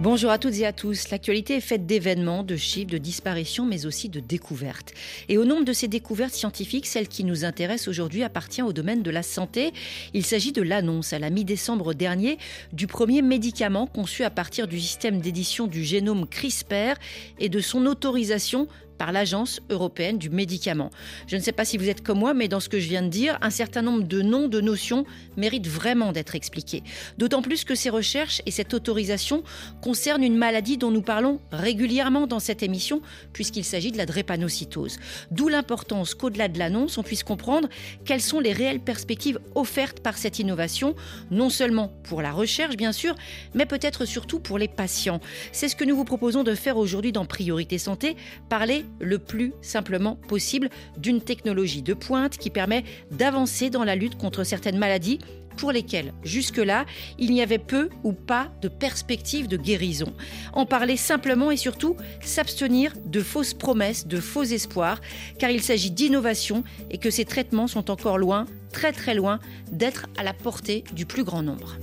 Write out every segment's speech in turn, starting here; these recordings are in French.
Bonjour à toutes et à tous. L'actualité est faite d'événements, de chiffres, de disparitions, mais aussi de découvertes. Et au nombre de ces découvertes scientifiques, celle qui nous intéresse aujourd'hui appartient au domaine de la santé. Il s'agit de l'annonce à la mi-décembre dernier du premier médicament conçu à partir du système d'édition du génome CRISPR et de son autorisation par l'Agence européenne du médicament. Je ne sais pas si vous êtes comme moi, mais dans ce que je viens de dire, un certain nombre de noms, de notions méritent vraiment d'être expliqués. D'autant plus que ces recherches et cette autorisation concernent une maladie dont nous parlons régulièrement dans cette émission, puisqu'il s'agit de la drépanocytose. D'où l'importance qu'au-delà de l'annonce, on puisse comprendre quelles sont les réelles perspectives offertes par cette innovation, non seulement pour la recherche, bien sûr, mais peut-être surtout pour les patients. C'est ce que nous vous proposons de faire aujourd'hui dans Priorité Santé, parler le plus simplement possible d'une technologie de pointe qui permet d'avancer dans la lutte contre certaines maladies pour lesquelles, jusque-là, il n'y avait peu ou pas de perspective de guérison. En parler simplement et surtout s'abstenir de fausses promesses, de faux espoirs, car il s'agit d'innovation et que ces traitements sont encore loin, très très loin, d'être à la portée du plus grand nombre.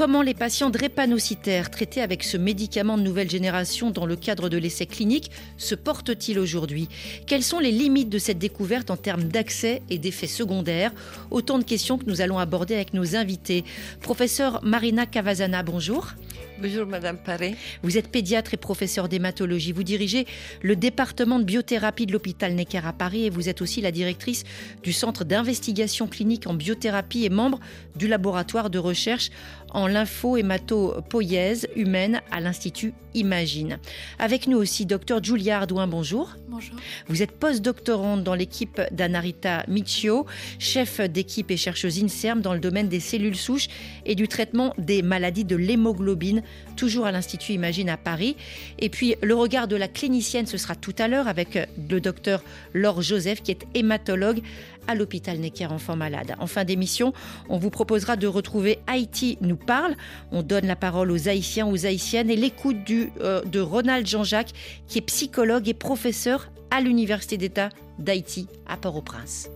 Comment les patients drépanocytaires traités avec ce médicament de nouvelle génération dans le cadre de l'essai clinique se portent-ils aujourd'hui? Quelles sont les limites de cette découverte en termes d'accès et d'effets secondaires? Autant de questions que nous allons aborder avec nos invités. Professeur Marina Cavazana, bonjour. Bonjour Madame Paré. Vous êtes pédiatre et professeur d'hématologie. Vous dirigez le département de biothérapie de l'hôpital Necker à Paris et vous êtes aussi la directrice du centre d'investigation clinique en biothérapie et membre du laboratoire de recherche en lymphohématopoïèse humaine à l'Institut Imagine. Avec nous aussi Dr Julia Ardouin, bonjour. Bonjour. Vous êtes post-doctorante dans l'équipe d'Anarita Michio, chef d'équipe et chercheuse INSERM dans le domaine des cellules souches et du traitement des maladies de l'hémoglobine, toujours à l'Institut Imagine à Paris. Et puis le regard de la clinicienne, ce sera tout à l'heure avec le docteur Laure Joseph qui est hématologue à l'hôpital Necker Enfants Malades. En fin d'émission, on vous proposera de retrouver Haïti nous parle. On donne la parole aux Haïtiens, aux Haïtiennes et l'écoute euh, de Ronald Jean-Jacques, qui est psychologue et professeur à l'Université d'État d'Haïti à Port-au-Prince.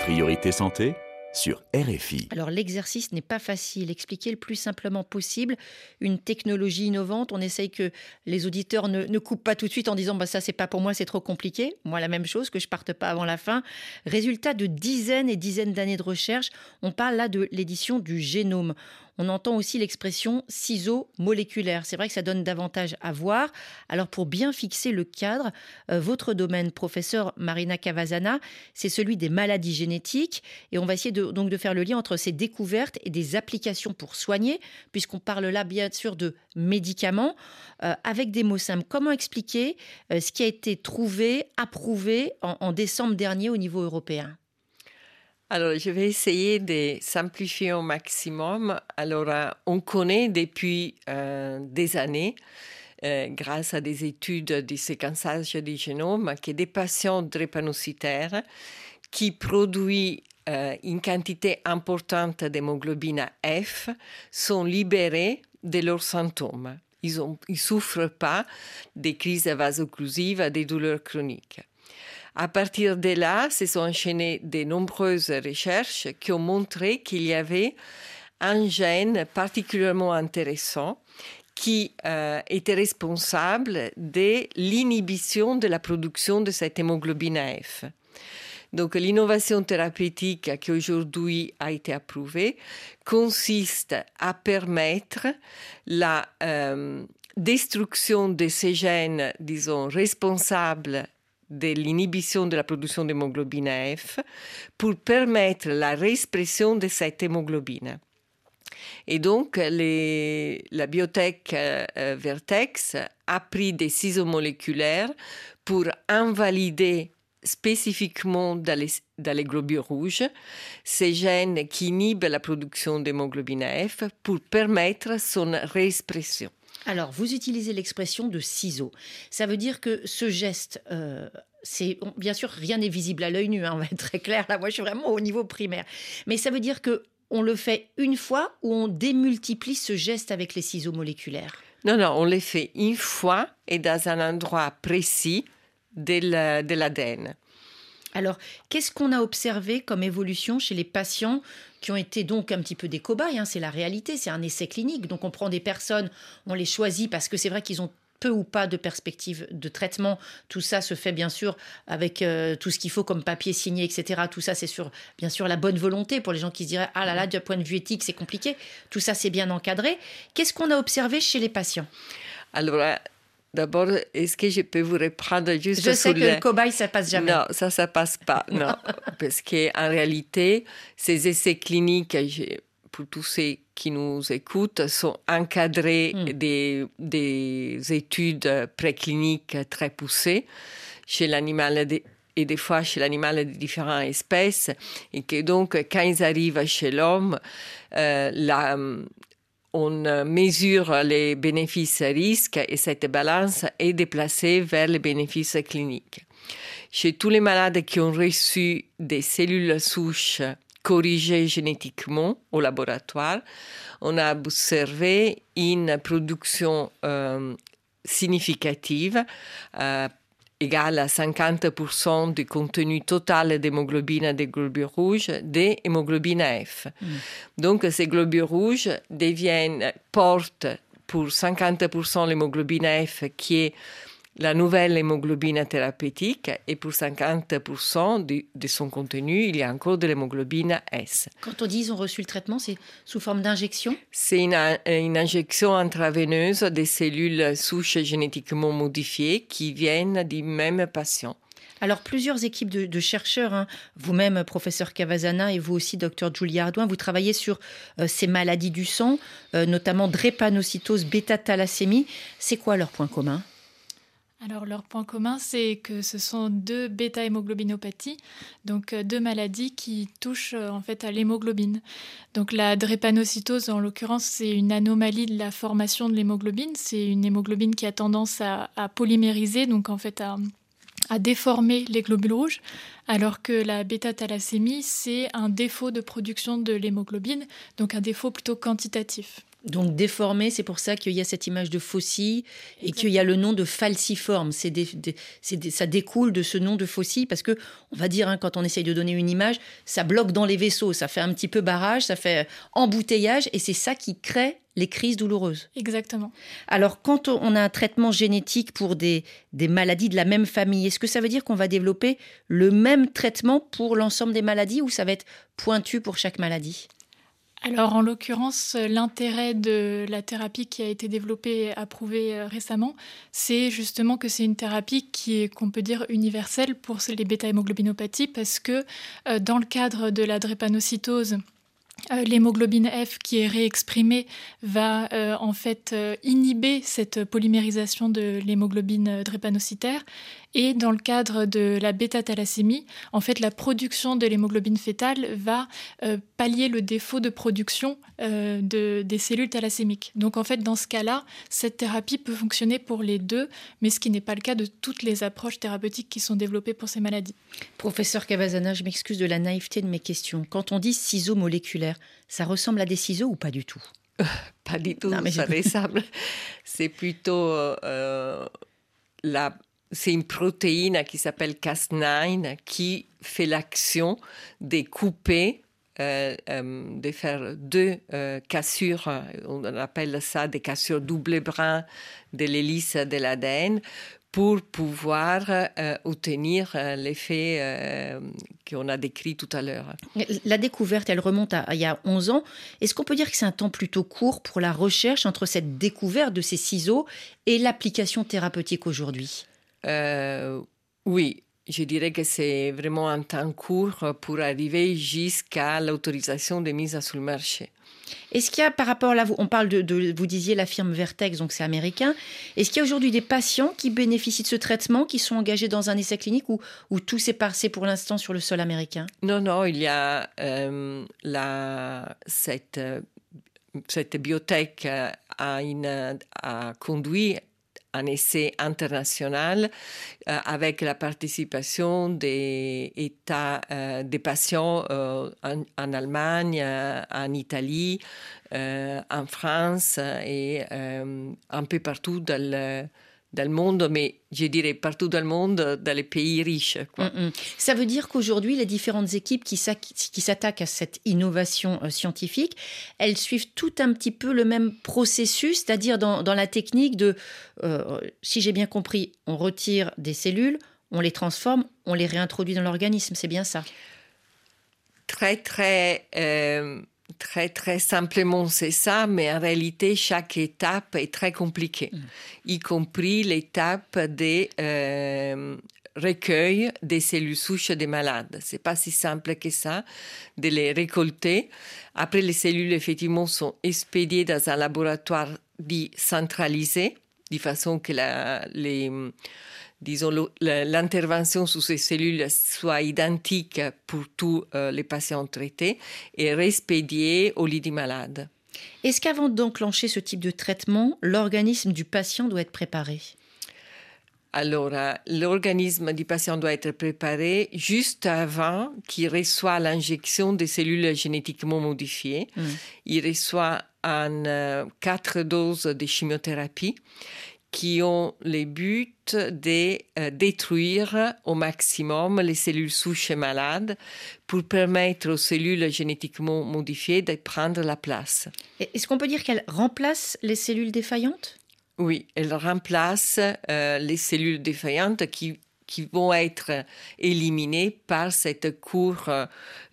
Priorité santé sur RFI. Alors l'exercice n'est pas facile. Expliquer le plus simplement possible une technologie innovante. On essaye que les auditeurs ne, coupent pas tout de suite en disant bah ça c'est pas pour moi, c'est trop compliqué. Moi la même chose, que je parte pas avant la fin. Résultat de dizaines et dizaines d'années de recherche. On parle là de l'édition du génome. On entend aussi l'expression ciseaux moléculaires. C'est vrai que ça donne davantage à voir. Alors pour bien fixer le cadre, euh, votre domaine, professeur Marina Cavazana, c'est celui des maladies génétiques. Et on va essayer de, donc de faire le lien entre ces découvertes et des applications pour soigner, puisqu'on parle là bien sûr de médicaments, euh, avec des mots simples. Comment expliquer euh, ce qui a été trouvé, approuvé en, en décembre dernier au niveau européen? Alors, je vais essayer de simplifier au maximum. Alors, euh, on connaît depuis euh, des années, euh, grâce à des études de séquençage du génome, que des patients drépanocytaires qui produisent une quantité importante d'hémoglobine F sont libérés de leurs symptômes. Ils ne souffrent pas des crises vasocclusives, des douleurs chroniques. À partir de là, se sont enchaînées de nombreuses recherches qui ont montré qu'il y avait un gène particulièrement intéressant qui euh, était responsable de l'inhibition de la production de cette hémoglobine F. Donc l'innovation thérapeutique qui aujourd'hui a été approuvée consiste à permettre la euh, destruction de ces gènes, disons, responsables de l'inhibition de la production d'hémoglobine F pour permettre la réexpression de cette hémoglobine. Et donc, les, la biotech euh, Vertex a pris des ciseaux moléculaires pour invalider spécifiquement dans les, globules rouges, ces gènes qui inhibent la production d'hémoglobine F pour permettre son réexpression. Alors, vous utilisez l'expression de ciseaux. Ça veut dire que ce geste, euh, bien sûr rien n'est visible à l'œil nu. Hein, on va être très clair. Là, moi, je suis vraiment au niveau primaire. Mais ça veut dire que on le fait une fois ou on démultiplie ce geste avec les ciseaux moléculaires? Non, non, on le fait une fois et dans un endroit précis de l'ADN. Alors, qu'est-ce qu'on a observé comme évolution chez les patients qui ont été donc un petit peu des cobayes hein, C'est la réalité, c'est un essai clinique. Donc, on prend des personnes, on les choisit parce que c'est vrai qu'ils ont peu ou pas de perspective de traitement. Tout ça se fait bien sûr avec euh, tout ce qu'il faut comme papier signé, etc. Tout ça, c'est sur bien sûr la bonne volonté pour les gens qui se diraient ah là là, d'un point de vue éthique, c'est compliqué. Tout ça, c'est bien encadré. Qu'est-ce qu'on a observé chez les patients? Alors, D'abord, est-ce que je peux vous reprendre juste Je sais que le cobaye, ça passe jamais. Non, ça, ça passe pas. non, parce qu'en réalité, ces essais cliniques, pour tous ceux qui nous écoutent, sont encadrés hmm. des, des, études précliniques très poussées chez l'animal et des fois chez l'animal de différentes espèces, et que donc, quand ils arrivent chez l'homme, euh, la, on euh, mesure les bénéfices-risques et cette balance est déplacée vers les bénéfices cliniques. Chez tous les malades qui ont reçu des cellules souches corrigées génétiquement au laboratoire, on a observé une production euh, significative euh, égale à 50% du contenu total d'hémoglobine des globules rouges des hémoglobines F. Mm. Donc ces globules rouges deviennent, portent pour 50% l'hémoglobine F qui est la nouvelle hémoglobine thérapeutique et pour 50% de, son contenu, il y a encore de l'hémoglobine S. Quand on dit qu'ils ont reçu le traitement, c'est sous forme d'injection? C'est une, une, injection intraveineuse des cellules souches génétiquement modifiées qui viennent du même patient. Alors, plusieurs équipes de, chercheurs, hein, vous-même, professeur Cavazana, et vous aussi, docteur Julia Ardouin, vous travaillez sur euh, ces maladies du sang, euh, notamment drépanocytose, bêta-thalassémie. C'est quoi leur point commun? Alors leur point commun, c'est que ce sont deux bêta-hémoglobinopathies, donc euh, deux maladies qui touchent euh, en fait à l'hémoglobine. Donc la drépanocytose, en l'occurrence, c'est une anomalie de la formation de l'hémoglobine. C'est une hémoglobine qui a tendance à, polymériser, donc en fait à, à déformer les globules rouges, alors que la bêta-thalassémie, c'est un défaut de production de l'hémoglobine, donc un défaut plutôt quantitatif. Donc déformé, c'est pour ça qu'il y a cette image de faucille et qu'il y a le nom de falciforme. C'est ça découle de ce nom de faucille parce que, on va dire, hein, quand on essaye de donner une image, ça bloque dans les vaisseaux, ça fait un petit peu barrage, ça fait embouteillage et c'est ça qui crée les crises douloureuses. Exactement. Alors, quand on a un traitement génétique pour des, des maladies de la même famille, est-ce que ça veut dire qu'on va développer le même traitement pour l'ensemble des maladies ou ça va être pointu pour chaque maladie? Alors en l'occurrence, l'intérêt de la thérapie qui a été développée et approuvée euh, récemment, c'est justement que c'est une thérapie qui est, qu'on peut dire, universelle pour les bêta-hémoglobinopathies parce que euh, dans le cadre de la drépanocytose, euh, l'hémoglobine F qui est réexprimée va en fait inhiber cette polymérisation de l'hémoglobine drépanocytaire et dans le cadre de la bêta-thalassémie, en fait la production de l'hémoglobine fétale va pallier le défaut de production de, des cellules thalassémiques. Donc en fait dans ce cas-là, cette thérapie peut fonctionner pour les deux, mais ce qui n'est pas le cas de toutes les approches thérapeutiques qui sont développées pour ces maladies. Professeur Cavazana, je m'excuse de la naïveté de mes questions. Quand on dit ciseaux moléculaires, ça ressemble à des ciseaux ou pas du tout? Pas du tout, mais ça ressemble. C'est plutôt euh, la c'est une protéine qui s'appelle Cas9 qui fait l'action de couper, euh, euh, de faire deux cassures, on appelle ça des cassures double brin de l'hélice de l'ADN, pour pouvoir euh, obtenir euh, l'effet euh, qu'on a décrit tout à l'heure. La découverte, elle remonte à, il y a 11 ans. Est-ce qu'on peut dire que c'est un temps plutôt court pour la recherche entre cette découverte de ces ciseaux et l'application thérapeutique aujourd'hui? Oui, je dirais que c'est vraiment un temps court pour arriver jusqu'à l'autorisation de mise sur le marché. Est-ce qu'il y a par rapport là, on parle de, vous disiez la firme Vertex, donc c'est américain. Est-ce qu'il y a aujourd'hui des patients qui bénéficient de ce traitement, qui sont engagés dans un essai clinique ou, tout s'est passé pour l'instant sur le sol américain? Non, non, il y a euh, la, cette, cette biotech a, a conduit un essai international euh, avec la participation des États, euh, des patients euh, en, Allemagne, en Italie, en France et un peu partout dans le dans le monde, mais je dirais partout dans le monde, dans les pays riches. Mm, mm. Ça veut dire qu'aujourd'hui, les différentes équipes qui s'attaquent à cette innovation euh, scientifique, elles suivent tout un petit peu le même processus, c'est-à-dire dans, la technique de, euh, si j'ai bien compris, on retire des cellules, on les transforme, on les réintroduit dans l'organisme, c'est bien ça? Très, très... Euh, Très, très simplement, c'est ça, mais en réalité, chaque étape est très compliquée, mm. y compris l'étape des euh, recueils des cellules souches des malades. C'est pas si simple que ça de les récolter. Après, les cellules, effectivement, sont expédiées dans un laboratoire dit centralisé, de façon que la, les disons, l'intervention sur ces cellules soit identique pour tous euh, les patients traités et respédiée au lit du malade. Est-ce qu'avant d'enclencher ce type de traitement, l'organisme du patient doit être préparé? Alors, euh, l'organisme du patient doit être préparé juste avant qu'il reçoive l'injection des cellules génétiquement modifiées. Mm. Il reçoit en euh, quatre doses de chimiothérapie qui ont le but de euh, détruire au maximum les cellules souches malades pour permettre aux cellules génétiquement modifiées de prendre la place. Est-ce qu'on peut dire qu'elles remplacent les cellules défaillantes? Oui, elles remplacent euh, les cellules défaillantes qui, qui vont être éliminées par cette court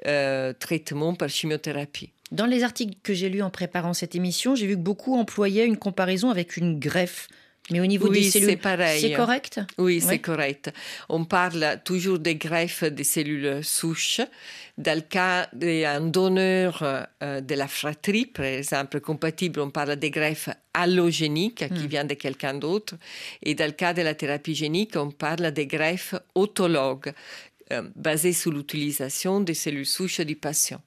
euh, traitement par chimiothérapie. Dans les articles que j'ai lus en préparant cette émission, j'ai vu que beaucoup employaient une comparaison avec une greffe mais au niveau des cellules, c'est correct Oui, c'est correct. On parle toujours des greffes des cellules souches. Dans le cas d'un donneur euh, de la fratrie, par exemple, compatible, on parle des greffes allogéniques qui hmm. viennent de quelqu'un d'autre. Et dans le cas de la thérapie génique, on parle des greffes autologues, euh, basées sur l'utilisation des cellules souches du patient.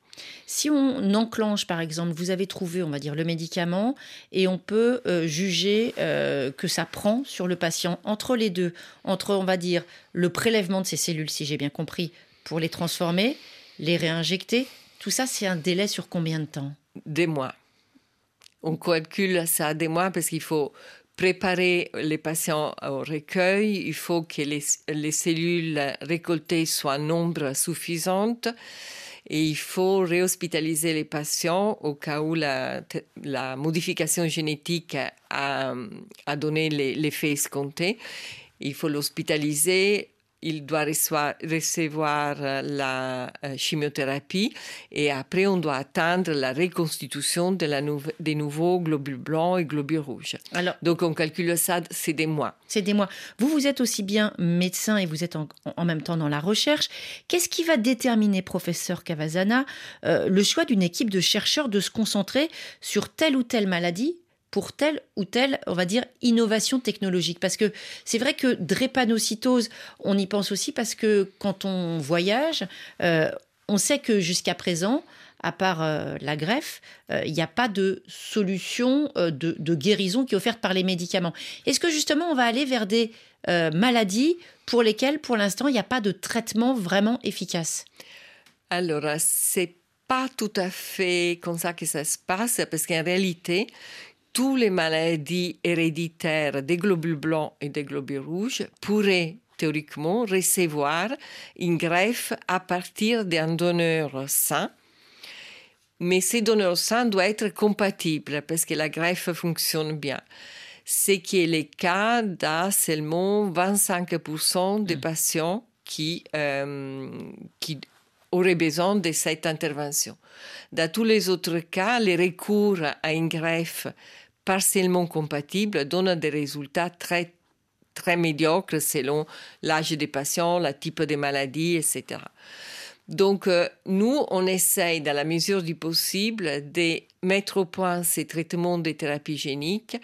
Si on enclenche, par exemple, vous avez trouvé, on va dire, le médicament et on peut euh, juger euh, que ça prend sur le patient entre les deux, entre, on va dire, le prélèvement de ces cellules, si j'ai bien compris, pour les transformer, les réinjecter, tout ça, c'est un délai sur combien de temps? Des mois. On calcule ça des mois parce qu'il faut préparer les patients au recueil, il faut que les, les cellules récoltées soient en nombre suffisant et il faut réhospitaliser les patients au cas où la, modification génétique a, a donné l'effet escompté. Il faut l'hospitaliser il doit recevoir euh, la euh, chimiothérapie et après on doit attendre la reconstitution de la des nouveaux globules blancs et globules rouges. Alors, Donc on calcule ça, c'est des mois. C'est des mois. Vous, vous êtes aussi bien médecin et vous êtes en, même temps dans la recherche. Qu'est-ce qui va déterminer, professeur Cavazana, euh, le choix d'une équipe de chercheurs de se concentrer sur telle ou telle maladie pour telle ou telle, on va dire, innovation technologique. Parce que c'est vrai que drépanocytose, on y pense aussi parce que quand on voyage, euh, on sait que jusqu'à présent, à part euh, la greffe, euh, il n'y a pas de solution de, guérison qui est offerte par les médicaments. Est-ce que justement on va aller vers des maladies pour lesquelles, pour l'instant, il n'y a pas de traitement vraiment efficace? Alors, c'est pas tout à fait comme ça que ça se passe, parce qu'en réalité, toutes les maladies héréditaires des globules blancs et des globules rouges pourraient théoriquement recevoir une greffe à partir d'un donneur sain. Mais ce donneur sain doit être compatible parce que la greffe fonctionne bien. Ce qui est le cas dans seulement 25% des mm. patients qui, euh, qui auraient besoin de cette intervention. Dans tous les autres cas, le recours à une greffe partiellement compatibles donnent des résultats très, très médiocres selon l'âge des patients, le type de maladie, etc. Donc, euh, nous, on essaye, dans la mesure du possible, de mettre au point ces traitements de thérapie génique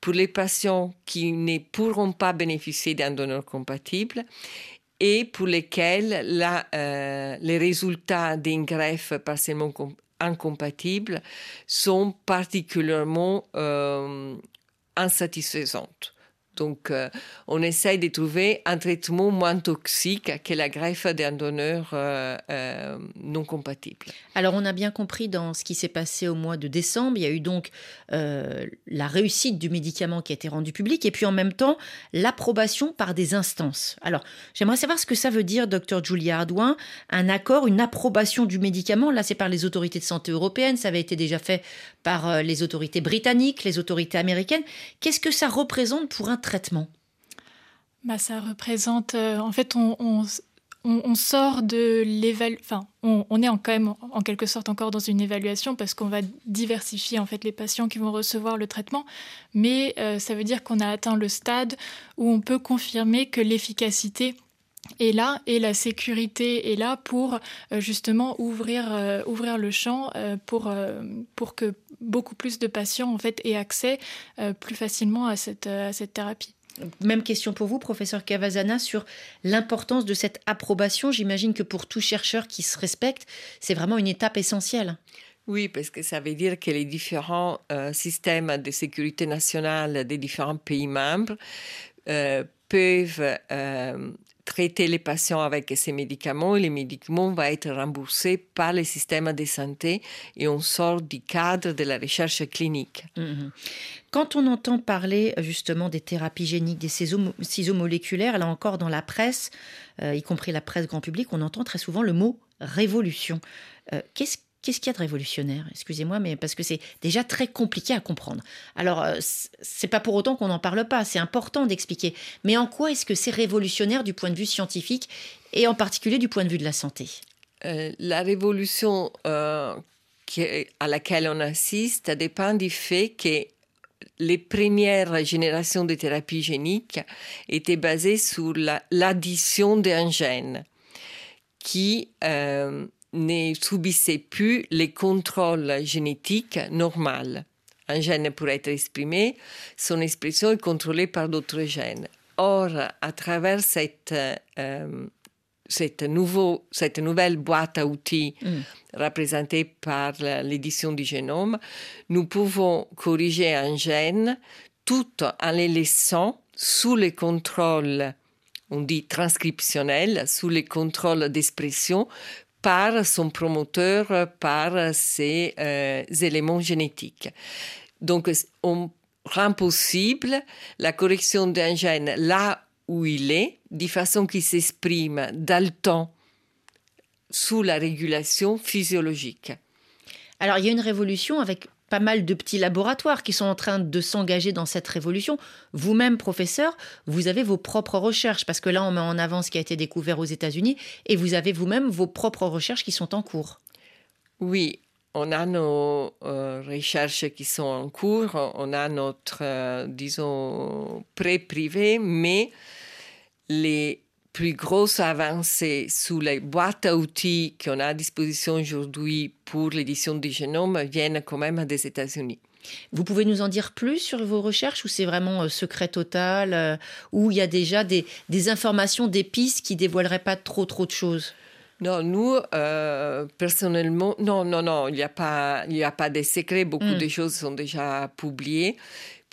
pour les patients qui ne pourront pas bénéficier d'un donneur compatible et pour lesquels euh, les résultats d'une greffe partiellement incompatible sont particulièrement euh, insatisfaisants. Donc, euh, on essaye de trouver un traitement moins toxique que la greffe d'un donneur euh, euh, non compatible. Alors, on a bien compris dans ce qui s'est passé au mois de décembre, il y a eu donc la réussite du médicament qui a été rendu public et puis en même temps l'approbation par des instances. Alors, j'aimerais savoir ce que ça veut dire, docteur Julia Ardouin, un accord, une approbation du médicament. Là, c'est par les autorités de santé européennes, ça avait été déjà fait par les autorités britanniques, les autorités américaines. Qu'est-ce que ça représente pour un traitement. Bah, Ça représente, euh, en fait, on, on, sort de l'évaluation, enfin, on, est en, quand même en quelque sorte encore dans une évaluation parce qu'on va diversifier en fait les patients qui vont recevoir le traitement, mais euh, ça veut dire qu'on a atteint le stade où on peut confirmer que l'efficacité est là et la sécurité est là pour euh, justement ouvrir, ouvrir le champ pour, pour que beaucoup plus de patients en fait aient accès euh, plus facilement à cette, à cette thérapie. Même question pour vous, professeur Cavazana, sur l'importance de cette approbation. J'imagine que pour tout chercheur qui se respecte, c'est vraiment une étape essentielle. Oui, parce que ça veut dire que les différents euh, systèmes de sécurité nationale des différents pays membres euh, peuvent traiter les patients avec ces médicaments et les médicaments vont être remboursés par le système de santé et on sort du cadre de la recherche clinique. Mhm. Quand on entend parler justement des thérapies géniques, des ciseaux, moléculaires, là encore dans la presse, euh, y compris la presse grand public, on entend très souvent le mot révolution. Euh, qu'est-ce Qu'est-ce qu'il y a de révolutionnaire? Excusez-moi, mais parce que c'est déjà très compliqué à comprendre. Alors, euh, c'est pas pour autant qu'on n'en parle pas, c'est important d'expliquer. Mais en quoi est-ce que c'est révolutionnaire du point de vue scientifique et en particulier du point de vue de la santé? Euh, La révolution euh, à laquelle on assiste dépend du fait que les premières générations de thérapies géniques étaient basées sur l'addition d'un gène qui ne subissait plus les contrôles génétiques normaux. Un gène pourrait être exprimé, son expression est contrôlée par d'autres gènes. Or, à travers cette, euh, cette, nouveau, cette nouvelle boîte à outils mm. représentée par l'édition du génome, nous pouvons corriger un gène tout en les laissant sous les contrôles on dit transcriptionnels, sous les contrôles d'expression par son promoteur, par ses euh, éléments génétiques. Donc, on rend possible la correction d'un gène là où il est, de façon qu'il s'exprime dans le temps sous la régulation physiologique. Alors, il y a une révolution avec pas mal de petits laboratoires qui sont en train de s'engager dans cette révolution. Vous-même, professeur, vous avez vos propres recherches, parce que là, on met en avant ce qui a été découvert aux États-Unis, et vous avez vous-même vos propres recherches qui sont en cours. Oui, on a nos euh, recherches qui sont en cours, on a notre, euh, disons, pré-privé, mais les plus grosses avancées sous les boîtes à outils qu'on a à disposition aujourd'hui pour l'édition du génome viennent quand même des États-Unis. Vous pouvez nous en dire plus sur vos recherches ou c'est vraiment euh, secret total euh, ou il y a déjà des, informations, des pistes qui dévoileraient pas trop trop de choses? Non, nous, euh, personnellement, non, non, non, il n'y a pas, il a pas de secrets. Beaucoup hmm. de choses sont déjà publiées.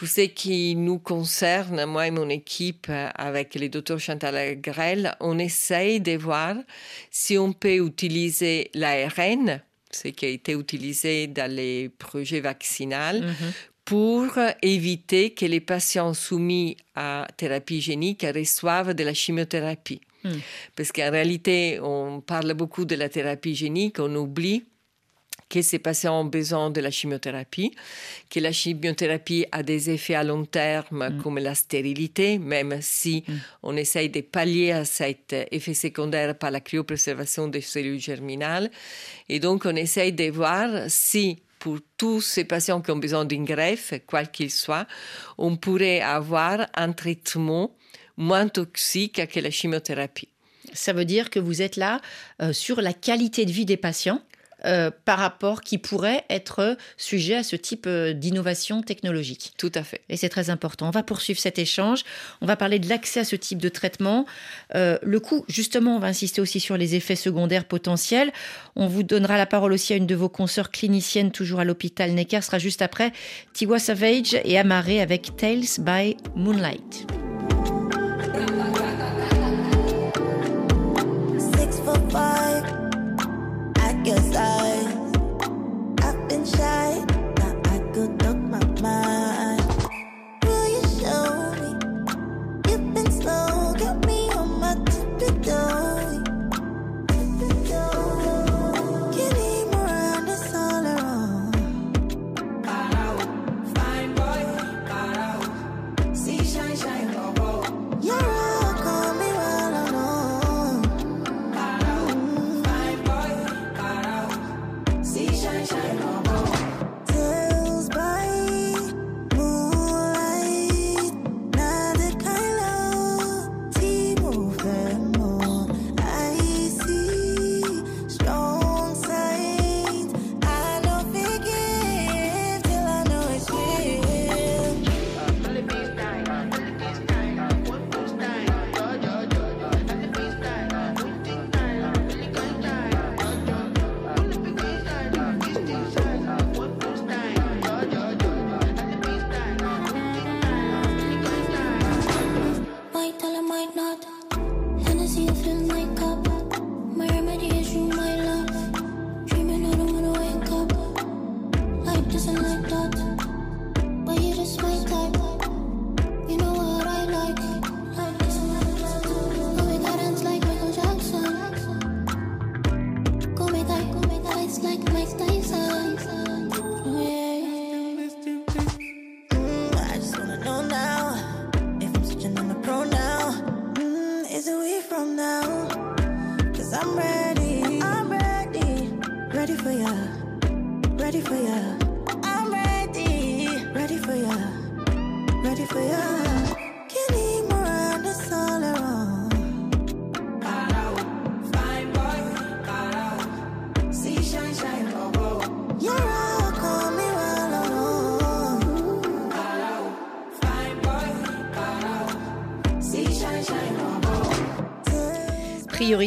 Pour ce qui nous concerne, moi et mon équipe, avec le docteur Chantal Grel, on essaye de voir si on peut utiliser l'ARN, ce qui a été utilisé dans les projets vaccinaux, mhm. pour éviter que les patients soumis à thérapie génique reçoivent de la chimiothérapie. Hmm. Parce qu'en réalité, on parle beaucoup de la thérapie génique, on oublie que ces patients ont besoin de la chimiothérapie, que la chimiothérapie a des effets à long terme mm. comme la stérilité, même si mm. on essaye de pallier à cet effet secondaire par la cryopréservation des cellules germinales. Et donc on essaye de voir si pour tous ces patients qui ont besoin d'une greffe, quel qu'il soit, on pourrait avoir un traitement moins toxique que la chimiothérapie. Ça veut dire que vous êtes là sur la qualité de vie des patients euh, par rapport qui pourrait être sujet à ce type euh, d'innovation technologique. Tout à fait. Et c'est très important. On va poursuivre cet échange. On va parler de l'accès à ce type de traitement. Euh, le coût, justement, on va insister aussi sur les effets secondaires potentiels. On vous donnera la parole aussi à une de vos consoeurs cliniciennes, toujours à l'hôpital Necker, sera juste après Tiwa Savage et Amaré avec Tales by Moonlight. I've been shy.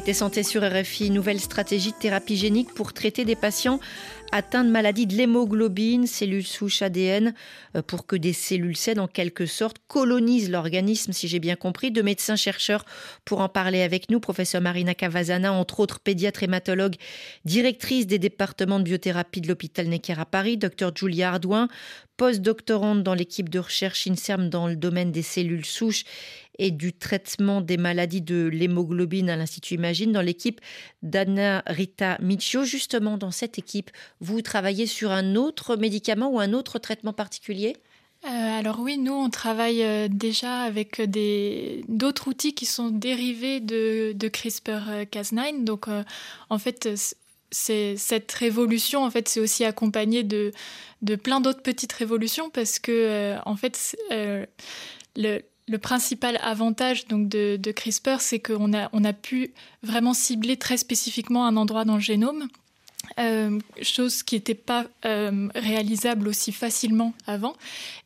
Priorité santé sur RFI, nouvelle stratégie de thérapie génique pour traiter des patients atteints de maladie de l'hémoglobine, cellules souches ADN, euh, pour que des cellules saines, en quelque sorte, colonisent l'organisme, si j'ai bien compris. Deux médecins-chercheurs pour en parler avec nous, professeur Marina Cavazana, entre autres pédiatre hématologue, directrice des départements de biothérapie de l'hôpital Necker à Paris, docteur Julia Ardouin, post-doctorante dans l'équipe de recherche INSERM dans le domaine des cellules souches et du traitement des maladies de l'hémoglobine à l'Institut Imagine dans l'équipe d'Anna Rita Michio. Justement, dans cette équipe, vous travaillez sur un autre médicament ou un autre traitement particulier? Euh, alors oui, nous on travaille euh, déjà avec d'autres outils qui sont dérivés de, CRISPR-Cas9. Donc euh, en fait, cette révolution en fait c'est aussi accompagné de plein d'autres petites révolutions parce que en fait le, le principal avantage donc de, CRISPR, c'est qu'on a, on a pu vraiment cibler très spécifiquement un endroit dans le génome euh, chose qui n'était pas euh, réalisable aussi facilement avant.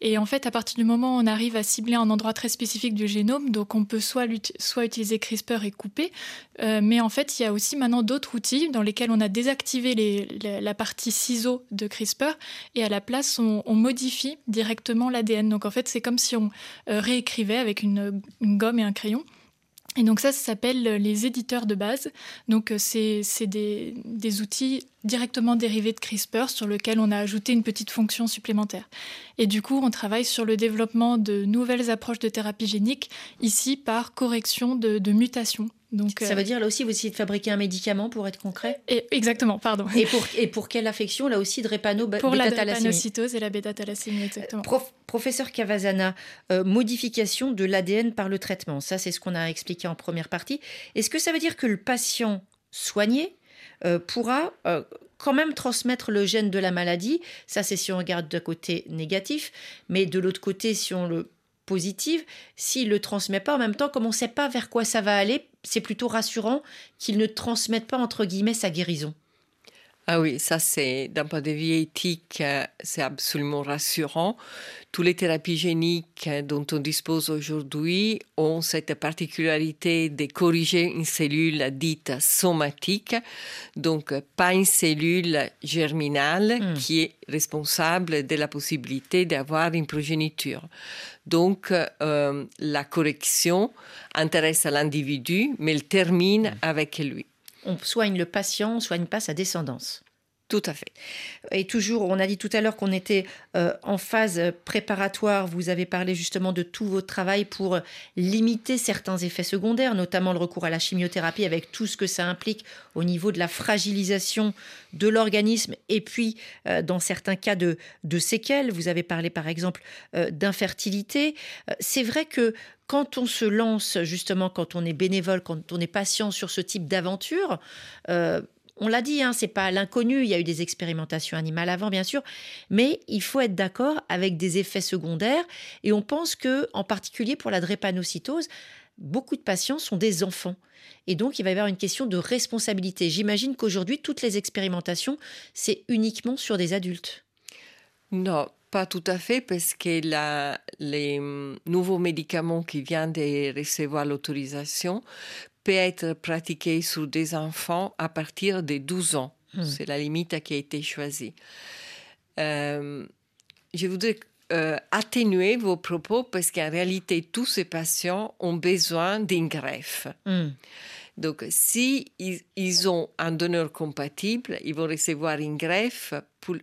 Et en fait, à partir du moment où on arrive à cibler un endroit très spécifique du génome, donc on peut soit, soit utiliser CRISPR et couper, euh, mais en fait, il y a aussi maintenant d'autres outils dans lesquels on a désactivé la partie ciseaux de CRISPR et à la place, on, modifie directement l'ADN. Donc en fait, c'est comme si on réécrivait avec une gomme et un crayon. Et donc ça, ça s'appelle les éditeurs de base. Donc euh, c'est des, des, outils directement dérivés de CRISPR sur lesquels on a ajouté une petite fonction supplémentaire. Et du coup, on travaille sur le développement de nouvelles approches de thérapie génique, ici par correction de, de mutations donc, ça veut euh, dire là aussi vous essayez de fabriquer un médicament pour être concret? Et, Exactement, pardon. Et pour, et pour quelle affection Là aussi de répano Pour la drépanocytose et la bêta-thalassémie, exactement. professeur Cavazana, euh, modification de l'ADN par le traitement, ça c'est ce qu'on a expliqué en première partie. Est-ce que ça veut dire que le patient soigné euh, pourra quand même transmettre le gène de la maladie? Ça c'est si on regarde de côté négatif, mais de l'autre côté, si on le positive. S'il le transmet pas, en même temps, comme on ne sait pas vers quoi ça va aller, c'est plutôt rassurant qu'il ne transmette pas, entre guillemets, sa guérison. Ah oui, ça c'est d'un point de vue éthique, euh, c'est absolument rassurant. Toutes les thérapies géniques dont on dispose aujourd'hui ont cette particularité de corriger une cellule dite somatique, donc pas une cellule germinale hmm. qui est responsable de la possibilité d'avoir une progéniture. Donc euh, la correction intéresse l'individu, mais elle termine hmm. avec lui on soigne le patient, on soigne pas sa descendance. Tout à fait. Et toujours, on a dit tout à l'heure qu'on était euh, en phase préparatoire. Vous avez parlé justement de tout votre travail pour limiter certains effets secondaires, notamment le recours à la chimiothérapie avec tout ce que ça implique au niveau de la fragilisation de l'organisme et puis euh, dans certains cas de, séquelles. Vous avez parlé par exemple euh, d'infertilité. C'est vrai que quand on se lance, justement, quand on est bénévole, quand on est patient sur ce type d'aventure, on l'a dit, hein, c'est pas l'inconnu. Il y a eu des expérimentations animales avant, bien sûr, mais il faut être d'accord avec des effets secondaires. Et on pense que, en particulier pour la drépanocytose, beaucoup de patients sont des enfants. Et donc, il va y avoir une question de responsabilité. J'imagine qu'aujourd'hui, toutes les expérimentations, c'est uniquement sur des adultes. Non, pas tout à fait, parce que les hum, nouveaux médicaments qui viennent de recevoir l'autorisation peut être pratiqué sur des enfants à partir de 12 ans. Hmm. C'est la limite qui a été choisie. Euh, je voudrais euh, atténuer vos propos parce qu'en réalité, tous ces patients ont besoin d'une greffe. Hmm. Donc, si ils, ont un donneur compatible, ils vont recevoir une greffe pour,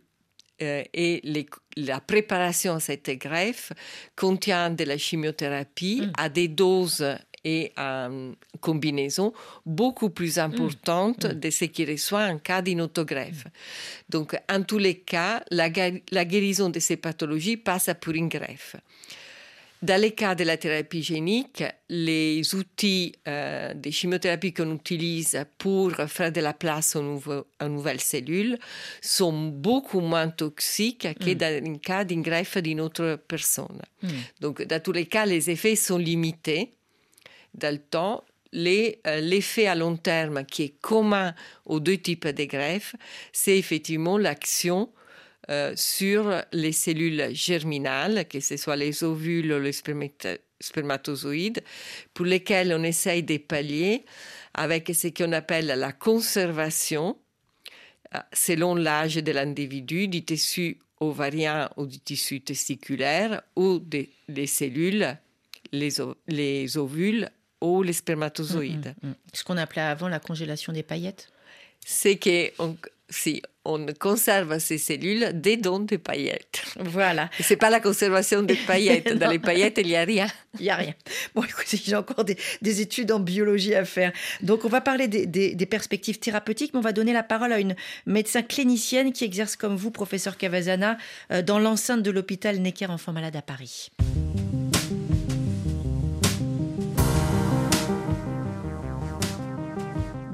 euh, et la préparation à cette greffe contient de la chimiothérapie hmm. à des doses et une combinaison beaucoup plus importante mm. de ce qui reçoit en cas d'autogreffe. Donc, en tous les cas, la, guérison de ces pathologies passe pour une greffe. Dans les cas de la thérapie génique, les outils euh, de chimiothérapie qu'on utilise pour faire de la place aux, nouvelles cellules sont beaucoup moins toxiques que mm. dans le cas d'une greffe d'une autre personne. Mm. Donc, dans tous les cas, les effets sont limités dans le temps, euh, l'effet à long terme qui est commun aux deux types de greffes, c'est effectivement l'action euh, sur les cellules germinales, que ce soit les ovules ou les spermatozoïdes, pour lesquelles on essaye de pallier avec ce qu'on appelle la conservation, euh, selon l'âge de l'individu, du tissu ovarien ou du tissu testiculaire ou des, cellules, les, les ovules ou les spermatozoïdes. Mm, mm, mm. Ce qu'on appelait avant la congélation des paillettes C'est qu'on si on conserve ces cellules des dons de paillettes. Voilà. C'est pas la conservation des paillettes. Dans les paillettes, il n'y a rien. Il n'y a rien. Bon, écoutez, j'ai encore des, études en biologie à faire. Donc, on va parler des, des, perspectives thérapeutiques, mais on va donner la parole à une médecin clinicienne qui exerce comme vous, professeur Cavazana, euh, dans l'enceinte de l'hôpital Necker Enfants Malades à Paris.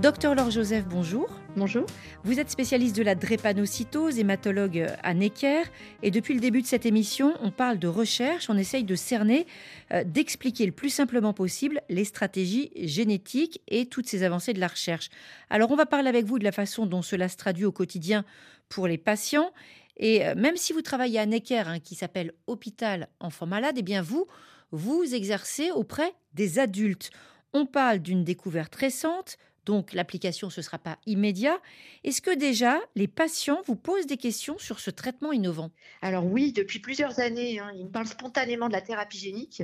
Docteur Laure Joseph, bonjour. Bonjour. Vous êtes spécialiste de la drépanocytose, hématologue à Necker. Et depuis le début de cette émission, on parle de recherche, on essaye de cerner, euh, d'expliquer le plus simplement possible les stratégies génétiques et toutes ces avancées de la recherche. Alors, on va parler avec vous de la façon dont cela se traduit au quotidien pour les patients. Et euh, même si vous travaillez à Necker, hein, qui s'appelle Hôpital Enfants Malades, eh bien vous, vous exercez auprès des adultes. On parle d'une découverte récente, donc l'application, ce ne sera pas immédiat. Est-ce que déjà les patients vous posent des questions sur ce traitement innovant? Alors oui, depuis plusieurs années, hein, ils me parlent spontanément de la thérapie génique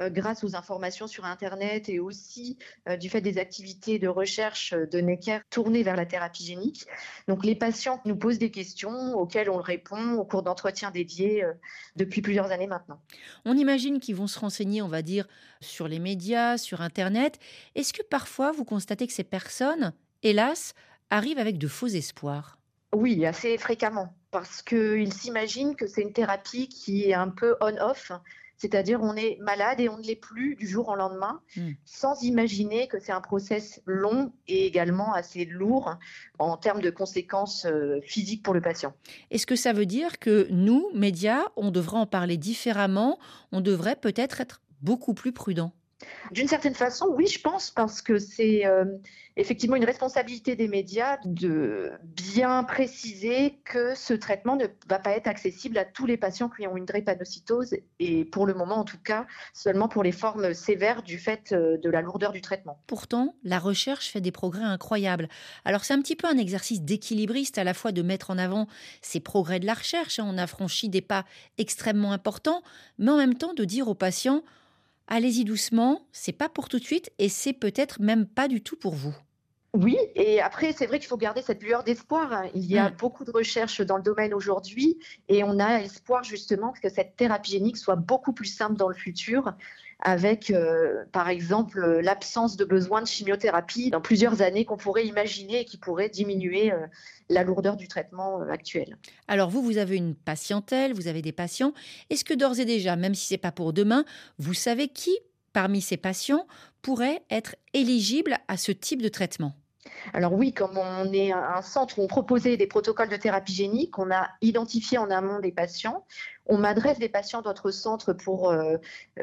euh, grâce aux informations sur Internet et aussi euh, du fait des activités de recherche de Necker tournées vers la thérapie génique. Donc les patients nous posent des questions auxquelles on répond au cours d'entretiens dédiés euh, depuis plusieurs années maintenant. On imagine qu'ils vont se renseigner, on va dire, sur les médias, sur Internet. Est-ce que parfois vous constatez que ces personnes, hélas, arrivent avec de faux espoirs? Oui, assez fréquemment, parce qu'ils s'imaginent que c'est une thérapie qui est un peu on-off, c'est-à-dire on est malade et on ne l'est plus du jour au lendemain, hmm. sans imaginer que c'est un process long et également assez lourd en termes de conséquences euh, physiques pour le patient. Est-ce que ça veut dire que nous, médias, on devrait en parler différemment, on devrait peut-être être beaucoup plus prudent d'une certaine façon, oui, je pense, parce que c'est euh, effectivement une responsabilité des médias de bien préciser que ce traitement ne va pas être accessible à tous les patients qui ont une drépanocytose, et pour le moment en tout cas, seulement pour les formes sévères du fait euh, de la lourdeur du traitement. Pourtant, la recherche fait des progrès incroyables. Alors c'est un petit peu un exercice d'équilibriste à la fois de mettre en avant ces progrès de la recherche, hein. on a franchi des pas extrêmement importants, mais en même temps de dire aux patients allez-y doucement, c'est pas pour tout de suite et c'est peut-être même pas du tout pour vous. Oui, et après, c'est vrai qu'il faut garder cette lueur d'espoir. Il y a mm. beaucoup de recherches dans le domaine aujourd'hui et on a espoir justement que cette thérapie génique soit beaucoup plus simple dans le futur avec, euh, par exemple, l'absence de besoin de chimiothérapie dans plusieurs années qu'on pourrait imaginer et qui pourrait diminuer euh, la lourdeur du traitement euh, actuel. Alors vous, vous avez une patientèle, vous avez des patients. Est-ce que d'ores et déjà, même si ce n'est pas pour demain, vous savez qui, parmi ces patients, pourrait être éligible à ce type de traitement? Alors oui, comme on est un centre où on proposait des protocoles de thérapie génique, on a identifié en amont des patients. On m'adresse des patients d'autres centres pour euh,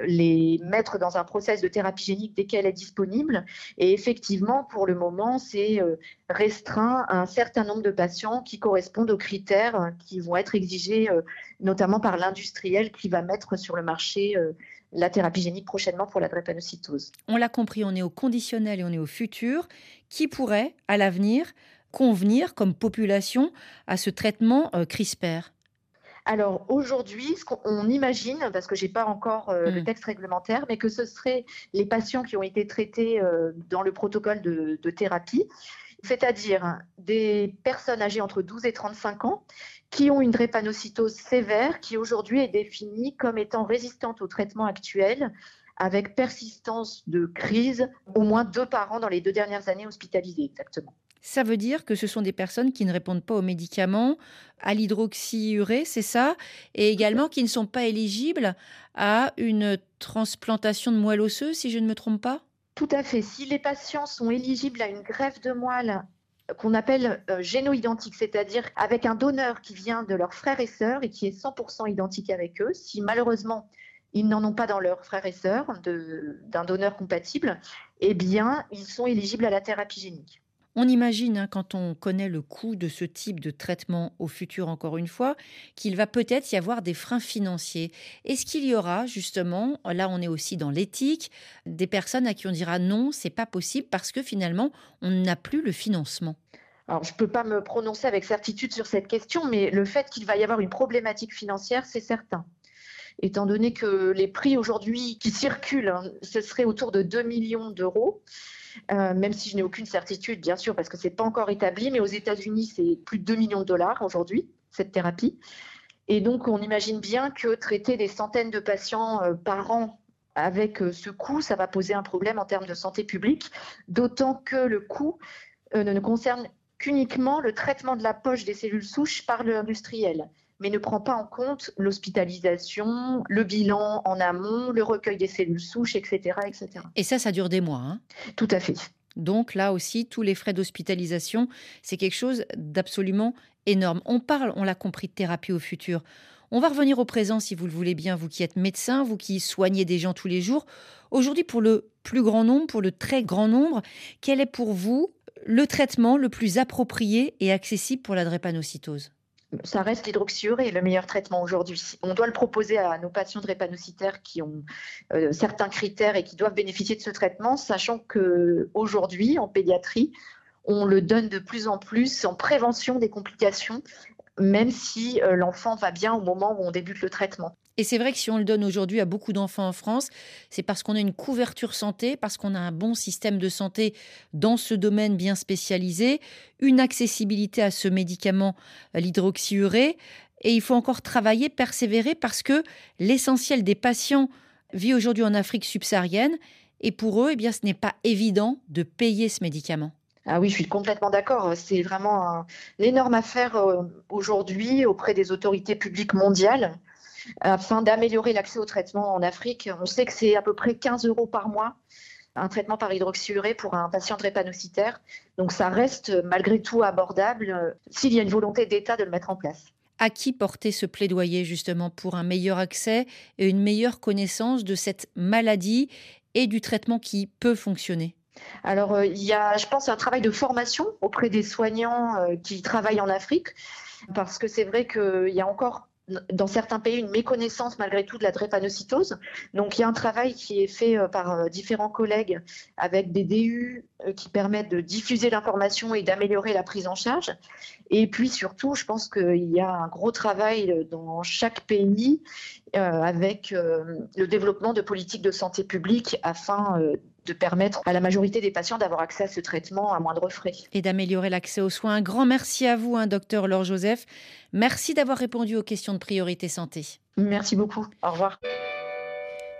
les mettre dans un process de thérapie génique dès qu'elle est disponible. Et effectivement, pour le moment, c'est euh, restreint à un certain nombre de patients qui correspondent aux critères qui vont être exigés euh, notamment par l'industriel qui va mettre sur le marché la thérapie génique prochainement pour la drépanocytose. On l'a compris, on est au conditionnel et on est au futur. Qui pourrait, à l'avenir, convenir comme population à ce traitement CRISPR? Alors aujourd'hui, ce qu'on imagine, parce que je n'ai pas encore euh, le mm. texte réglementaire, mais que ce seraient les patients qui ont été traités euh, dans le protocole de, de thérapie, c'est-à-dire des personnes âgées entre 12 et 35 ans qui ont une drépanocytose sévère qui aujourd'hui est définie comme étant résistante au traitement actuel avec persistance de crise au moins deux par an dans les deux dernières années hospitalisées exactement. Ça veut dire que ce sont des personnes qui ne répondent pas aux médicaments, à l'hydroxyurée, c'est ça, et également qui ne sont pas éligibles à une transplantation de moelle osseuse, si je ne me trompe pas? Tout à fait. Si les patients sont éligibles à une greffe de moelle qu'on appelle euh, géno-identique, c'est-à-dire avec un donneur qui vient de leurs frères et sœurs et qui est 100% identique avec eux. Si malheureusement ils n'en ont pas dans leurs frères et sœurs d'un donneur compatible, eh bien ils sont éligibles à la thérapie génique. On imagine, hein, quand on connaît le coût de ce type de traitement au futur, encore une fois, qu'il va peut-être y avoir des freins financiers. Est-ce qu'il y aura justement, là on est aussi dans l'éthique, des personnes à qui on dira non, c'est pas possible parce que finalement on n'a plus le financement? Alors, je ne peux pas me prononcer avec certitude sur cette question, mais le fait qu'il va y avoir une problématique financière, c'est certain. Étant donné que les prix aujourd'hui qui circulent, hein, ce serait autour de 2 millions d'euros. Euh, même si je n'ai aucune certitude, bien sûr, parce que ce n'est pas encore établi, mais aux États-Unis, c'est plus de 2 millions de dollars aujourd'hui, cette thérapie. Et donc, on imagine bien que traiter des centaines de patients euh, par an avec euh, ce coût, ça va poser un problème en termes de santé publique, d'autant que le coût ne concerne qu'uniquement le traitement de la poche des cellules souches par l'industriel mais ne prend pas en compte l'hospitalisation, le bilan en amont, le recueil des cellules souches, etc. etc. Et ça, ça dure des mois. Hein Tout à fait. Donc là aussi, tous les frais d'hospitalisation, c'est quelque chose d'absolument énorme. On parle, on l'a compris, de thérapie au futur. On va revenir au présent, si vous le voulez bien, vous qui êtes médecin, vous qui soignez des gens tous les jours. Aujourd'hui, pour le plus grand nombre, pour le très grand nombre, quel est pour vous le traitement le plus approprié et accessible pour la drépanocytose? Ça reste l'hydroxyurée, le meilleur traitement aujourd'hui. On doit le proposer à nos patients drépanocytaires qui ont euh, certains critères et qui doivent bénéficier de ce traitement, sachant qu'aujourd'hui, en pédiatrie, on le donne de plus en plus en prévention des complications, même si euh, l'enfant va bien au moment où on débute le traitement. Et c'est vrai que si on le donne aujourd'hui à beaucoup d'enfants en France, c'est parce qu'on a une couverture santé, parce qu'on a un bon système de santé dans ce domaine bien spécialisé, une accessibilité à ce médicament, l'hydroxyurée. Et il faut encore travailler, persévérer, parce que l'essentiel des patients vit aujourd'hui en Afrique subsaharienne. Et pour eux, eh bien, ce n'est pas évident de payer ce médicament. Ah oui, je suis complètement d'accord. C'est vraiment une énorme affaire euh, aujourd'hui auprès des autorités publiques mondiales afin d'améliorer l'accès au traitement en Afrique. On sait que c'est à peu près 15 euros par mois un traitement par hydroxyurée pour un patient drépanocytaire. Donc ça reste malgré tout abordable euh, s'il y a une volonté d'État de le mettre en place. À qui porter ce plaidoyer justement pour un meilleur accès et une meilleure connaissance de cette maladie et du traitement qui peut fonctionner? Alors, euh, il y a, je pense, un travail de formation auprès des soignants euh, qui travaillent en Afrique, parce que c'est vrai qu'il y a encore dans certains pays une méconnaissance malgré tout de la drépanocytose. Donc il y a un travail qui est fait euh, par euh, différents collègues avec des DU euh, qui permettent de diffuser l'information et d'améliorer la prise en charge. Et puis surtout, je pense qu'il y a un gros travail dans chaque pays avec le développement de politiques de santé publique afin de permettre à la majorité des patients d'avoir accès à ce traitement à moindre frais. Et d'améliorer l'accès aux soins. Un grand merci à vous, hein, docteur Laure Joseph. Merci d'avoir répondu aux questions de priorité santé. Merci beaucoup. Au revoir.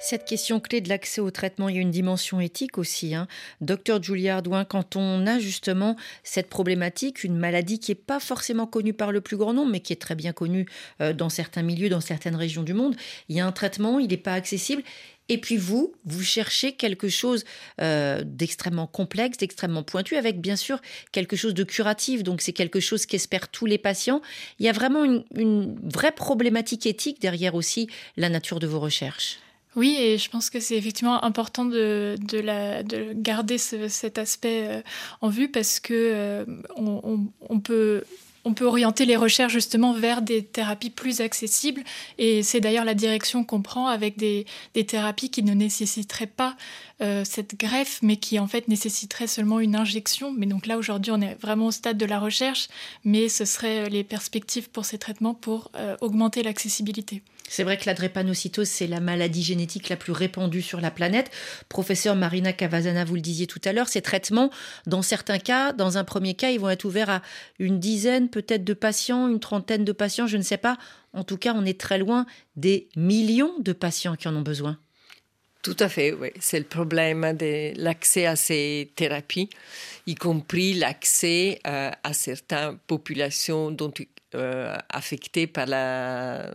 Cette question clé de l'accès au traitement, il y a une dimension éthique aussi. Hein. Docteur Julia Ardouin, quand on a justement cette problématique, une maladie qui n'est pas forcément connue par le plus grand nombre, mais qui est très bien connue euh, dans certains milieux, dans certaines régions du monde, il y a un traitement, il n'est pas accessible. Et puis vous, vous cherchez quelque chose euh, d'extrêmement complexe, d'extrêmement pointu, avec bien sûr quelque chose de curatif. Donc c'est quelque chose qu'espèrent tous les patients. Il y a vraiment une, vraie problématique éthique derrière aussi la nature de vos recherches. Oui, et je pense que c'est effectivement important de, de, garder cet aspect euh, en vue parce que euh, on, peut on peut orienter les recherches justement vers des thérapies plus accessibles. Et c'est d'ailleurs la direction qu'on prend avec des, thérapies qui ne nécessiteraient pas euh, cette greffe, mais qui en fait nécessiteraient seulement une injection. Mais donc là, aujourd'hui, on est vraiment au stade de la recherche, mais ce seraient les perspectives pour ces traitements pour euh, augmenter l'accessibilité. C'est vrai que la drépanocytose, c'est la maladie génétique la plus répandue sur la planète. Professeur Marina Cavazana, vous le disiez tout à l'heure, ces traitements, dans certains cas, dans un premier cas, ils vont être ouverts à une dizaine peut-être de patients, une trentaine de patients, je ne sais pas. En tout cas, on est très loin des millions de patients qui en ont besoin. Tout à fait, oui. C'est le problème de l'accès à ces thérapies, y compris l'accès euh, à certaines populations dont, euh, affectées par la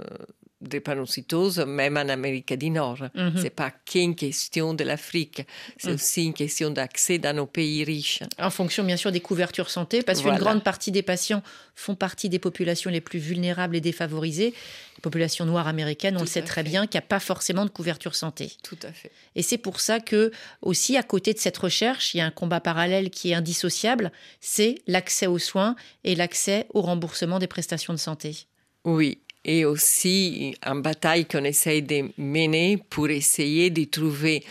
drépanocytose, même en Amérique du Nord. Mhm. Ce n'est pas qu'une question de l'Afrique, c'est mhm. aussi une question d'accès dans nos pays riches. En fonction, bien sûr, des couvertures santé, parce qu'une grande partie des patients font partie des populations les plus vulnérables et défavorisées. Les populations noires américaines, on le sait très bien, qu'il n'y a pas forcément de couverture santé. Tout à fait. Et c'est pour ça que, aussi, à côté de cette recherche, il y a un combat parallèle qui est indissociable, c'est l'accès aux soins et l'accès au remboursement des prestations de santé. Oui, et aussi une bataille qu'on essaye de mener pour essayer de trouver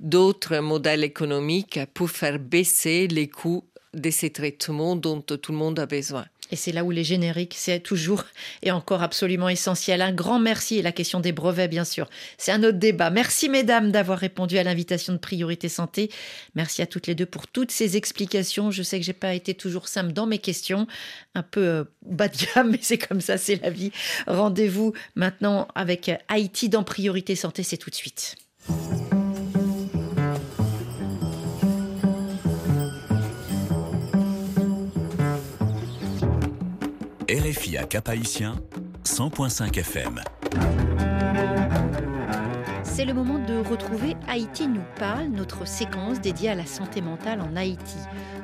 d'autres modèles économiques pour faire baisser les coûts de ces traitements dont tout le monde a besoin. Et c'est là où les génériques, c'est toujours et encore absolument essentiel. Un grand merci et la question des brevets, bien sûr. C'est un autre débat. Merci, mesdames, d'avoir répondu à l'invitation de Priorité Santé. Merci à toutes les deux pour toutes ces explications. Je sais que j'ai pas été toujours simple dans mes questions, un peu euh, bas de gamme, mais c'est comme ça, c'est la vie. Rendez-vous maintenant avec Haïti dans Priorité Santé, c'est tout de suite. RFI à Cap-Haïtien, 100.5 FM. C'est le moment de retrouver Haïti nous parle, notre séquence dédiée à la santé mentale en Haïti.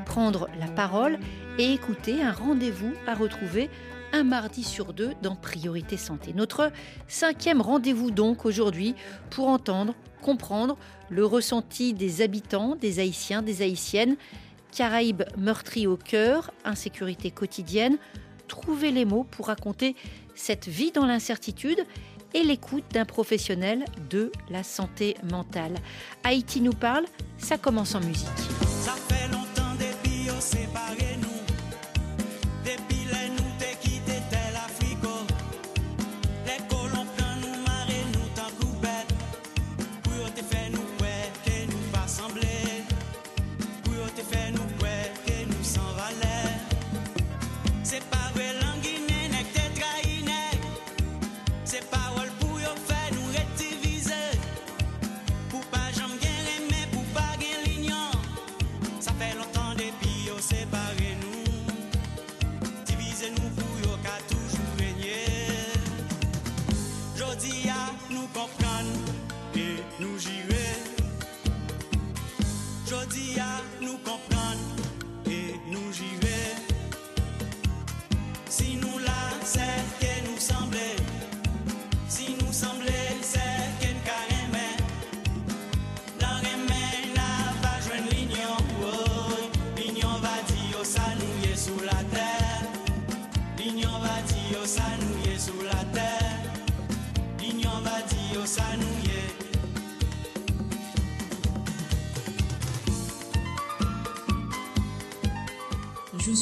Prendre la parole et écouter un rendez-vous à retrouver un mardi sur deux dans Priorité Santé. Notre cinquième rendez-vous donc aujourd'hui pour entendre, comprendre le ressenti des habitants, des Haïtiens, des Haïtiennes. Caraïbes meurtries au cœur, insécurité quotidienne, trouver les mots pour raconter cette vie dans l'incertitude et l'écoute d'un professionnel de la santé mentale. Haïti nous parle, ça commence en musique.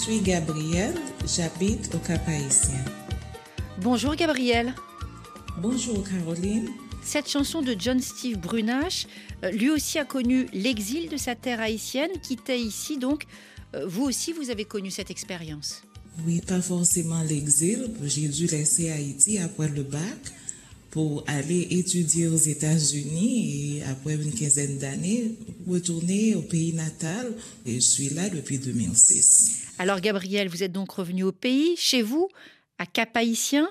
Suis Gabrielle, j'habite au Cap Haïtien. Bonjour Gabrielle. Bonjour Caroline. Cette chanson de John Steve Brunache, euh, lui aussi a connu l'exil de sa terre haïtienne, quittait ici donc. Euh, vous aussi, vous avez connu cette expérience Oui, pas forcément l'exil. J'ai dû laisser Haïti après le bac pour aller étudier aux États-Unis et après une quinzaine d'années, retourner au pays natal. Et je suis là depuis 2006. Alors Gabriel, vous êtes donc revenu au pays, chez vous, à Cap-Haïtien.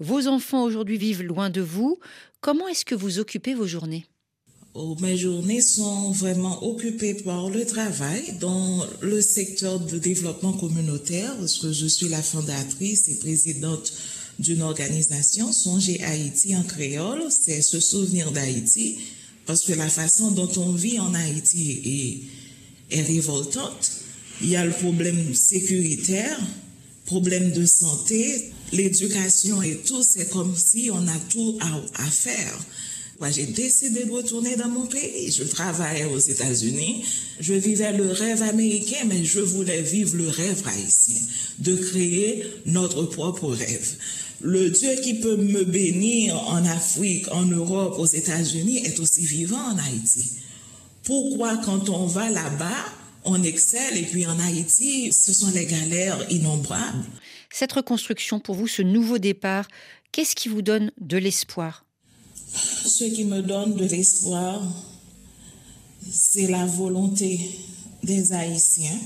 Vos enfants aujourd'hui vivent loin de vous. Comment est-ce que vous occupez vos journées? Oh, mes journées sont vraiment occupées par le travail dans le secteur de développement communautaire, parce que je suis la fondatrice et présidente d'une organisation, Songer Haïti en créole, c'est se souvenir d'Haïti, parce que la façon dont on vit en Haïti est, révoltante. Il y a le problème sécuritaire, problème de santé, l'éducation et tout, c'est comme si on a tout à faire. Moi, j'ai décidé de retourner dans mon pays. Je travaillais aux États-Unis. Je vivais le rêve américain, mais je voulais vivre le rêve haïtien, de créer notre propre rêve. Le Dieu qui peut me bénir en Afrique, en Europe, aux États-Unis est aussi vivant en Haïti. Pourquoi quand on va là-bas, on excelle et puis en Haïti, ce sont les galères innombrables? Cette reconstruction, pour vous, ce nouveau départ, qu'est-ce qui vous donne de l'espoir? Ce qui me donne de l'espoir, c'est la volonté des Haïtiens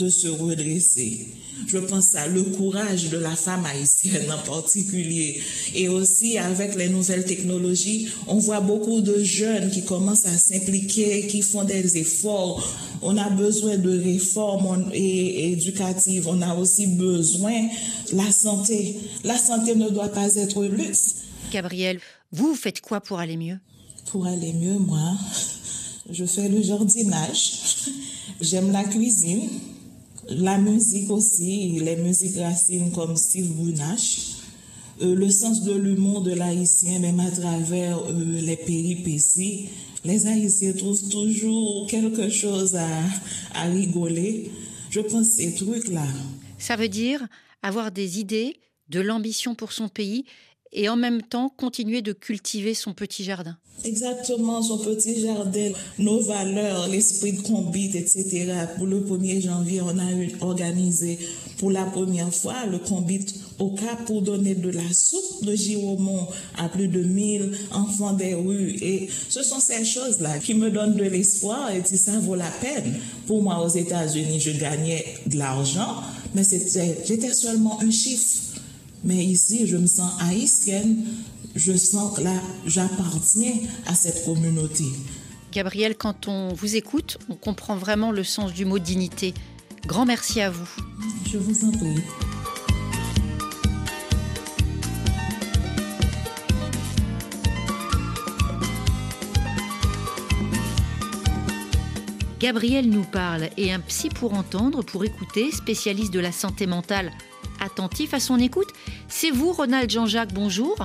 de se redresser. Je pense à le courage de la femme haïtienne en particulier. Et aussi avec les nouvelles technologies, on voit beaucoup de jeunes qui commencent à s'impliquer, qui font des efforts. On a besoin de réformes éducatives. On a aussi besoin de la santé. La santé ne doit pas être luxe. Gabriel, vous faites quoi pour aller mieux? Pour aller mieux, moi, je fais le jardinage. J'aime la cuisine. La musique aussi, les musiques racines comme Steve Brunache, euh, le sens de l'humour de l'haïtien, même à travers euh, les péripéties. Les haïtiens trouvent toujours quelque chose à, à rigoler. Je pense ces trucs-là. Ça veut dire avoir des idées, de l'ambition pour son pays et en même temps continuer de cultiver son petit jardin. Exactement, son petit jardin, nos valeurs, l'esprit de combat, etc. Pour le 1er janvier, on a organisé pour la première fois le combat au Cap pour donner de la soupe de Giromont à plus de 1000 enfants des rues. Et ce sont ces choses-là qui me donnent de l'espoir et si ça vaut la peine. Pour moi, aux États-Unis, je gagnais de l'argent, mais j'étais seulement un chiffre. Mais ici, je me sens haïtienne. Je sens que là, j'appartiens à cette communauté. Gabriel, quand on vous écoute, on comprend vraiment le sens du mot dignité. Grand merci à vous. Je vous en prie. Gabriel nous parle et un psy pour entendre, pour écouter, spécialiste de la santé mentale attentif à son écoute. C'est vous, Ronald Jean-Jacques, bonjour.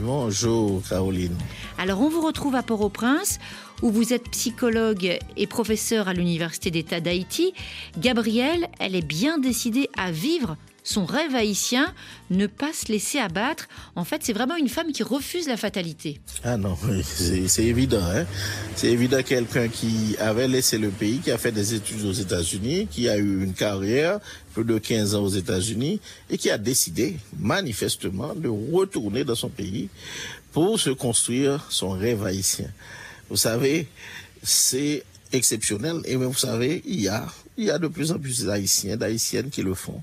Bonjour, Caroline. Alors, on vous retrouve à Port-au-Prince, où vous êtes psychologue et professeur à l'Université d'État d'Haïti. Gabrielle, elle est bien décidée à vivre son rêve haïtien, ne pas se laisser abattre. En fait, c'est vraiment une femme qui refuse la fatalité. Ah non, c'est évident. Hein c'est évident quelqu'un qui avait laissé le pays, qui a fait des études aux États-Unis, qui a eu une carrière plus de 15 ans aux États-Unis et qui a décidé manifestement de retourner dans son pays pour se construire son rêve haïtien. Vous savez, c'est exceptionnel et vous savez, il y a, il y a de plus en plus d'Haïtiens, d'Haïtiennes qui le font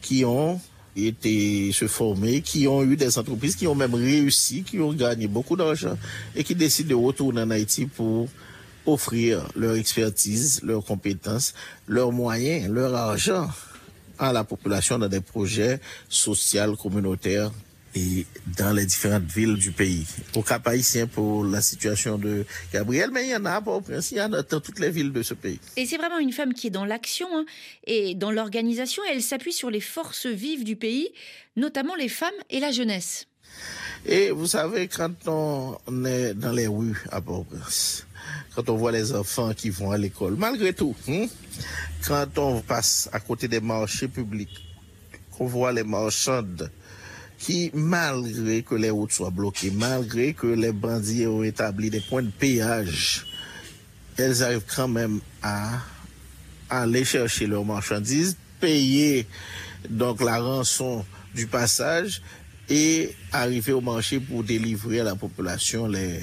qui ont été se former, qui ont eu des entreprises, qui ont même réussi, qui ont gagné beaucoup d'argent et qui décident de retourner en Haïti pour offrir leur expertise, leurs compétences, leurs moyens, leur argent à la population dans des projets sociaux, communautaires et dans les différentes villes du pays. Au Cap Haïtien pour la situation de Gabriel, mais il y en a pas au Prince, il y en a dans toutes les villes de ce pays. Et c'est vraiment une femme qui est dans l'action hein, et dans l'organisation. Elle s'appuie sur les forces vives du pays, notamment les femmes et la jeunesse. Et vous savez, quand on est dans les rues à Port-au-Prince, quand on voit les enfants qui vont à l'école, malgré tout, hein, quand on passe à côté des marchés publics, qu'on voit les marchandes qui, malgré que les routes soient bloquées, malgré que les bandits ont établi des points de péage, elles arrivent quand même à aller chercher leurs marchandises, payer donc la rançon du passage et arriver au marché pour délivrer à la population les,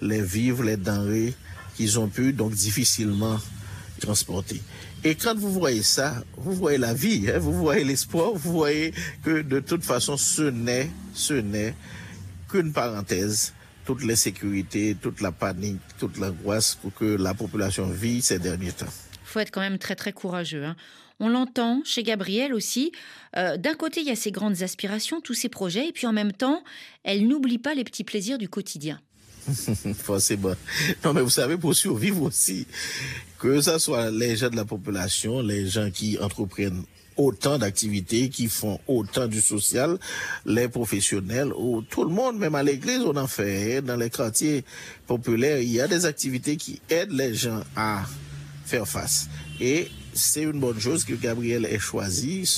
les vivres, les denrées qu'ils ont pu donc difficilement transporter. Et quand vous voyez ça, vous voyez la vie, hein, vous voyez l'espoir, vous voyez que de toute façon, ce n'est, ce n'est qu'une parenthèse. Toute l'insécurité, toute la panique, toute l'angoisse que la population vit ces derniers temps. Il faut être quand même très très courageux. Hein. On l'entend chez Gabrielle aussi. Euh, d'un côté, il y a ses grandes aspirations, tous ses projets, et puis en même temps, elle n'oublie pas les petits plaisirs du quotidien. Forcément. Non, mais vous savez, pour survivre aussi, que ce soit les gens de la population, les gens qui entreprennent autant d'activités, qui font autant du social, les professionnels, ou tout le monde, même à l'église, on en fait. Dans les quartiers populaires, il y a des activités qui aident les gens à faire face. Et c'est une bonne chose que Gabrielle ait choisi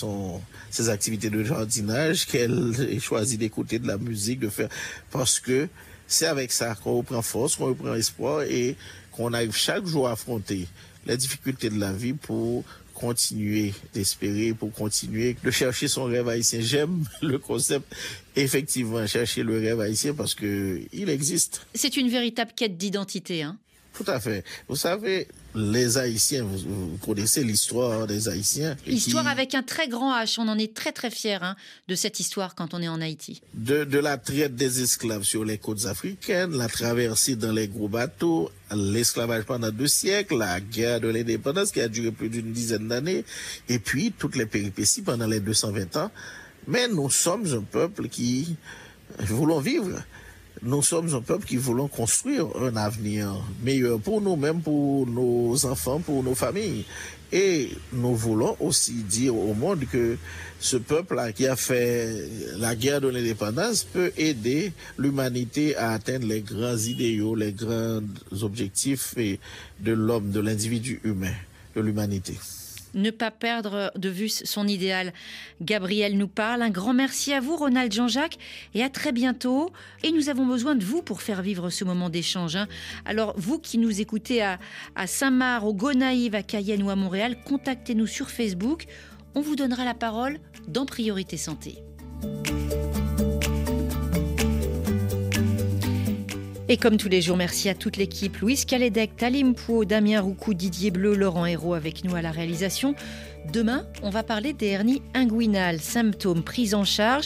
ses activités de jardinage, qu'elle ait choisi d'écouter de la musique, de faire, parce que c'est avec ça qu'on reprend force, qu'on reprend espoir et qu'on arrive chaque jour à affronter les difficultés de la vie pour continuer d'espérer, pour continuer de chercher son rêve haïtien. J'aime le concept, effectivement, chercher le rêve haïtien parce que il existe. C'est une véritable quête d'identité, hein tout à fait. Vous savez, les Haïtiens, vous, connaissez l'histoire des Haïtiens. Histoire avec un très grand H. On en est très très fiers hein, de cette histoire quand on est en Haïti. De, de, la traite des esclaves sur les côtes africaines, la traversée dans les gros bateaux, l'esclavage pendant deux siècles, la guerre de l'indépendance qui a duré plus d'une dizaine d'années, et puis toutes les péripéties pendant les 220 ans. Mais nous sommes un peuple qui voulons vivre nous sommes un peuple qui voulons construire un avenir meilleur pour nous-mêmes, pour nos enfants, pour nos familles. Et nous voulons aussi dire au monde que ce peuple-là qui a fait la guerre de l'indépendance peut aider l'humanité à atteindre les grands idéaux, les grands objectifs de l'homme, de l'individu humain, de l'humanité ne pas perdre de vue son idéal. Gabriel nous parle. Un grand merci à vous, Ronald Jean-Jacques, et à très bientôt. Et nous avons besoin de vous pour faire vivre ce moment d'échange. Hein. Alors, vous qui nous écoutez à, à Saint-Marc, au Gonaïve, à Cayenne ou à Montréal, contactez-nous sur Facebook. On vous donnera la parole dans Priorité Santé. Et comme tous les jours, merci à toute l'équipe. Louise Calédec, Talim Pou, Damien Roucou, Didier Bleu, Laurent Hérault avec nous à la réalisation. Demain, on va parler des hernies inguinales, symptômes, prise en charge,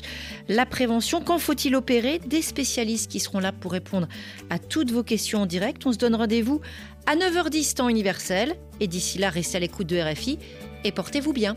la prévention, quand faut-il opérer, des spécialistes qui seront là pour répondre à toutes vos questions en direct. On se donne rendez-vous à 9h10 temps universel. Et d'ici là, restez à l'écoute de RFI et portez-vous bien.